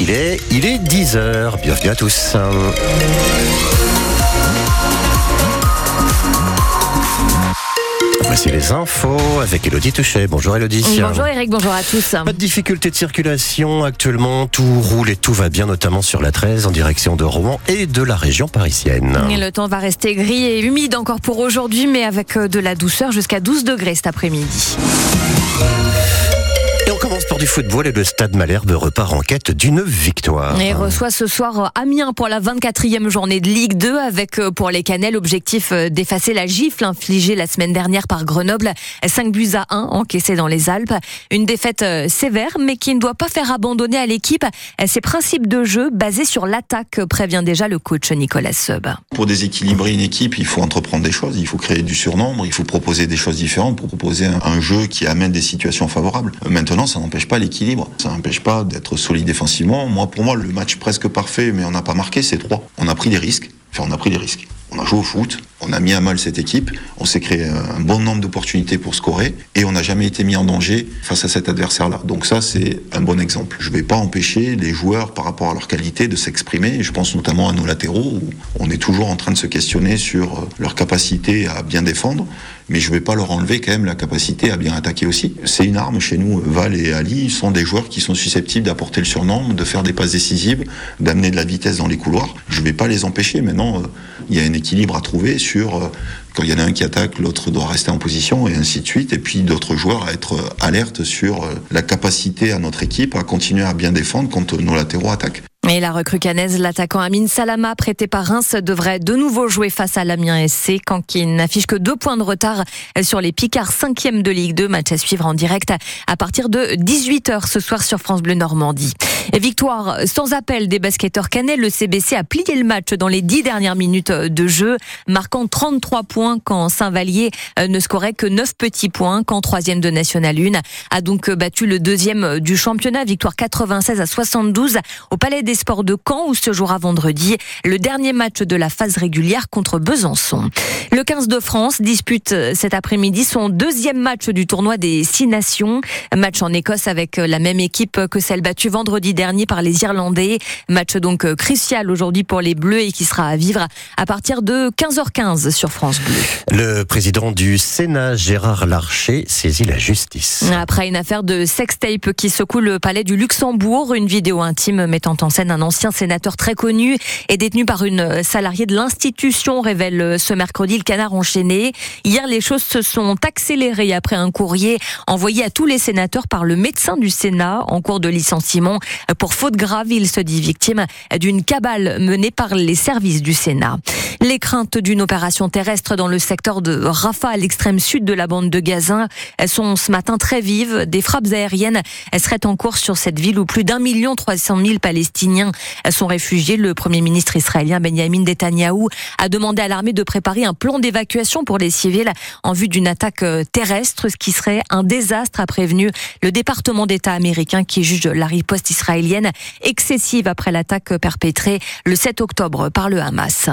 qu'il est. Il est 10h. Bienvenue à tous. Voici les infos avec Elodie Touchet. Bonjour Elodie. Bonjour Eric, bonjour à tous. Pas de difficulté de circulation actuellement. Tout roule et tout va bien, notamment sur la 13 en direction de Rouen et de la région parisienne. Et le temps va rester gris et humide encore pour aujourd'hui, mais avec euh, de la douceur jusqu'à 12 degrés cet après-midi. Commence par du football et le Stade Malherbe repart en quête d'une victoire. Et reçoit ce soir Amiens pour la 24e journée de Ligue 2 avec euh, pour les Canels l'objectif euh, d'effacer la gifle infligée la semaine dernière par Grenoble. 5 buts à 1 encaissés dans les Alpes. Une défaite euh, sévère mais qui ne doit pas faire abandonner à l'équipe ses principes de jeu basés sur l'attaque, prévient déjà le coach Nicolas Seub. Pour déséquilibrer une équipe, il faut entreprendre des choses, il faut créer du surnombre, il faut proposer des choses différentes pour proposer un jeu qui amène des situations favorables. Maintenant, ça n'empêche pas l'équilibre. Ça n'empêche pas d'être solide défensivement. Moi, pour moi, le match presque parfait, mais on n'a pas marqué, c'est trois. On a pris des risques. Enfin, on a pris des risques. On a joué au foot, on a mis à mal cette équipe, on s'est créé un bon nombre d'opportunités pour scorer et on n'a jamais été mis en danger face à cet adversaire-là. Donc ça, c'est un bon exemple. Je ne vais pas empêcher les joueurs par rapport à leur qualité de s'exprimer. Je pense notamment à nos latéraux où on est toujours en train de se questionner sur leur capacité à bien défendre mais je ne vais pas leur enlever quand même la capacité à bien attaquer aussi. C'est une arme chez nous. Val et Ali sont des joueurs qui sont susceptibles d'apporter le surnom, de faire des passes décisives, d'amener de la vitesse dans les couloirs. Je ne vais pas les empêcher. Maintenant, il y a un équilibre à trouver euh, quand il y en a un qui attaque, l'autre doit rester en position et ainsi de suite. Et puis d'autres joueurs à être alertes sur euh, la capacité à notre équipe à continuer à bien défendre quand nos latéraux attaquent. Et la recrue canaise, l'attaquant Amin Salama, prêté par Reims, devrait de nouveau jouer face à l'Amiens SC quand il n'affiche que deux points de retard sur les Picards 5e de Ligue 2. Match à suivre en direct à partir de 18h ce soir sur France Bleu Normandie. Victoire sans appel des basketteurs canais. Le CBC a plié le match dans les dix dernières minutes de jeu, marquant 33 points quand Saint-Vallier ne scorait que 9 petits points, quand troisième de National 1 a donc battu le deuxième du championnat. Victoire 96 à 72 au Palais des des Sports de Caen où se jouera vendredi le dernier match de la phase régulière contre Besançon. Le 15 de France dispute cet après-midi son deuxième match du tournoi des Six Nations. Match en Écosse avec la même équipe que celle battue vendredi dernier par les Irlandais. Match donc crucial aujourd'hui pour les Bleus et qui sera à vivre à partir de 15h15 sur France Bleu. Le président du Sénat, Gérard Larcher, saisit la justice. Après une affaire de sextape qui secoue le palais du Luxembourg, une vidéo intime mettant en scène un ancien sénateur très connu est détenu par une salariée de l'institution, révèle ce mercredi le canard enchaîné. Hier, les choses se sont accélérées après un courrier envoyé à tous les sénateurs par le médecin du Sénat en cours de licenciement pour faute grave. Il se dit victime d'une cabale menée par les services du Sénat. Les craintes d'une opération terrestre dans le secteur de Rafah, à l'extrême sud de la bande de Gaza, sont ce matin très vives. Des frappes aériennes seraient en cours sur cette ville où plus d'un million trois cent mille Palestiniens sont réfugiés. Le premier ministre israélien Benjamin Netanyahou a demandé à l'armée de préparer un plan d'évacuation pour les civils en vue d'une attaque terrestre, ce qui serait un désastre, a prévenu le département d'État américain qui juge la riposte israélienne excessive après l'attaque perpétrée le 7 octobre par le Hamas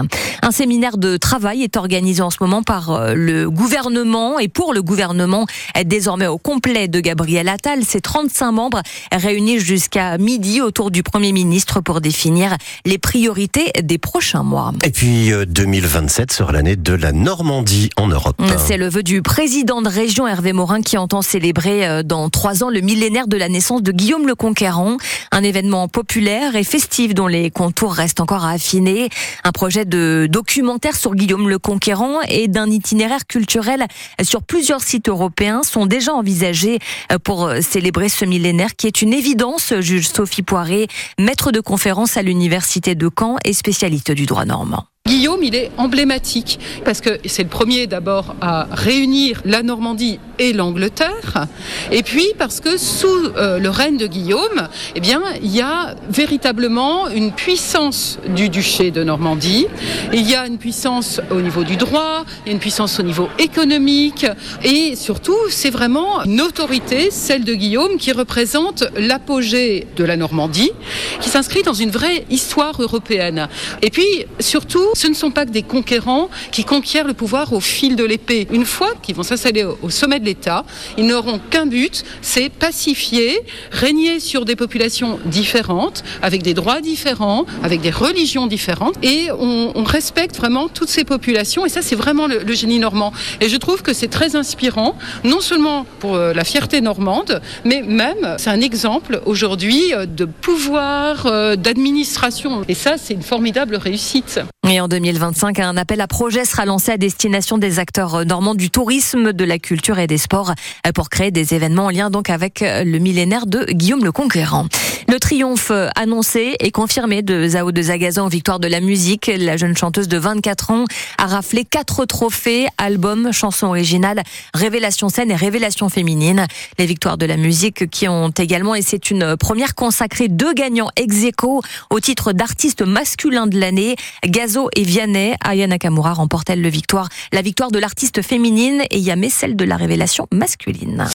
séminaire de travail est organisé en ce moment par euh, le gouvernement et pour le gouvernement désormais au complet de Gabriel Attal. Ses 35 membres réunis jusqu'à midi autour du Premier ministre pour définir les priorités des prochains mois. Et puis 2027 euh, sera l'année de la Normandie en Europe. C'est le vœu du président de région Hervé Morin qui entend célébrer euh, dans trois ans le millénaire de la naissance de Guillaume le Conquérant. Un événement populaire et festif dont les contours restent encore à affiner. Un projet de documentaire sur Guillaume le Conquérant et d'un itinéraire culturel sur plusieurs sites européens sont déjà envisagés pour célébrer ce millénaire qui est une évidence, juge Sophie Poiré, maître de conférence à l'université de Caen et spécialiste du droit normand. Guillaume, il est emblématique parce que c'est le premier d'abord à réunir la Normandie et l'Angleterre, et puis parce que sous euh, le règne de Guillaume, eh bien, il y a véritablement une puissance du duché de Normandie. Il y a une puissance au niveau du droit, il y a une puissance au niveau économique, et surtout, c'est vraiment une autorité, celle de Guillaume, qui représente l'apogée de la Normandie, qui s'inscrit dans une vraie histoire européenne. Et puis, surtout, Ce ne sont pas que des conquérants qui conquièrent le pouvoir au fil de l'épée. Une fois qu'ils vont s'installer au sommet de l'État, ils n'auront qu'un but, c'est pacifier, régner sur des populations différentes, avec des droits différents, avec des religions différentes, et on, respecte vraiment toutes ces populations, et ça c'est vraiment le, génie normand. Et je trouve que c'est très inspirant, non seulement pour euh, la fierté normande, mais même c'est un exemple aujourd'hui euh, de pouvoir, euh, d'administration, et ça c'est une formidable réussite. 2025, un appel à projet sera lancé à destination des acteurs normands du tourisme, de la culture et des sports pour créer des événements en lien donc avec le millénaire de Guillaume le Conquérant. Le triomphe annoncé et confirmé de Zao de Zagaza en victoire de la musique. La jeune chanteuse de 24 ans a raflé quatre trophées, album, chanson originale, révélation scène et révélation féminine. Les victoires de la musique qui ont également, et c'est une première consacrée, deux gagnants ex aequo au titre d'artiste masculin de l'année. Gazo et Vianney. Aya Nakamura remporte elle le victoire, la victoire de l'artiste féminine et Yamé celle de la révélation masculine.